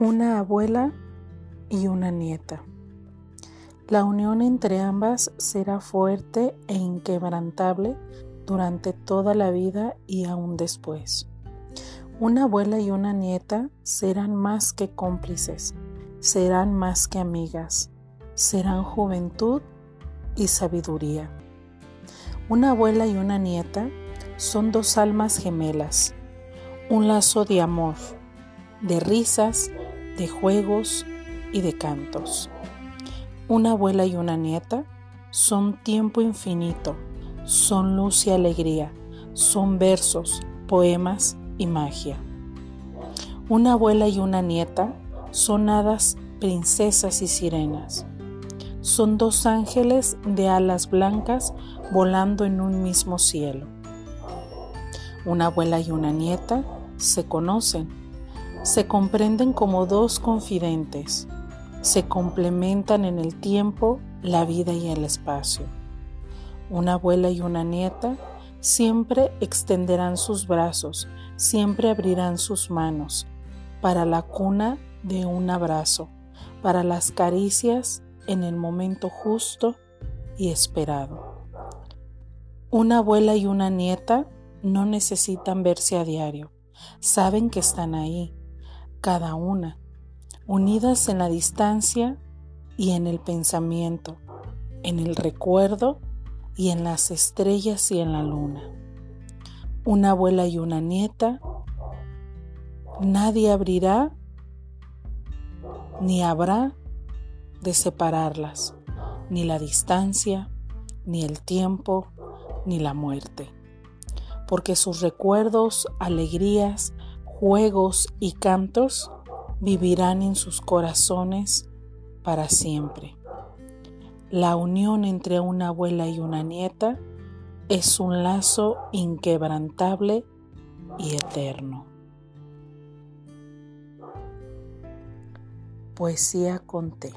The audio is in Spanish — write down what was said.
una abuela y una nieta. La unión entre ambas será fuerte e inquebrantable durante toda la vida y aún después. Una abuela y una nieta serán más que cómplices, serán más que amigas, serán juventud y sabiduría. Una abuela y una nieta son dos almas gemelas, un lazo de amor, de risas, de juegos y de cantos. Una abuela y una nieta son tiempo infinito, son luz y alegría, son versos, poemas y magia. Una abuela y una nieta son hadas, princesas y sirenas. Son dos ángeles de alas blancas volando en un mismo cielo. Una abuela y una nieta se conocen, se comprenden como dos confidentes, se complementan en el tiempo, la vida y el espacio. Una abuela y una nieta siempre extenderán sus brazos, siempre abrirán sus manos para la cuna de un abrazo, para las caricias en el momento justo y esperado. Una abuela y una nieta no necesitan verse a diario, saben que están ahí, cada una, unidas en la distancia y en el pensamiento, en el recuerdo y en las estrellas y en la luna. Una abuela y una nieta, nadie abrirá ni habrá de separarlas, ni la distancia, ni el tiempo, ni la muerte porque sus recuerdos, alegrías, juegos y cantos vivirán en sus corazones para siempre. La unión entre una abuela y una nieta es un lazo inquebrantable y eterno. Poesía con té.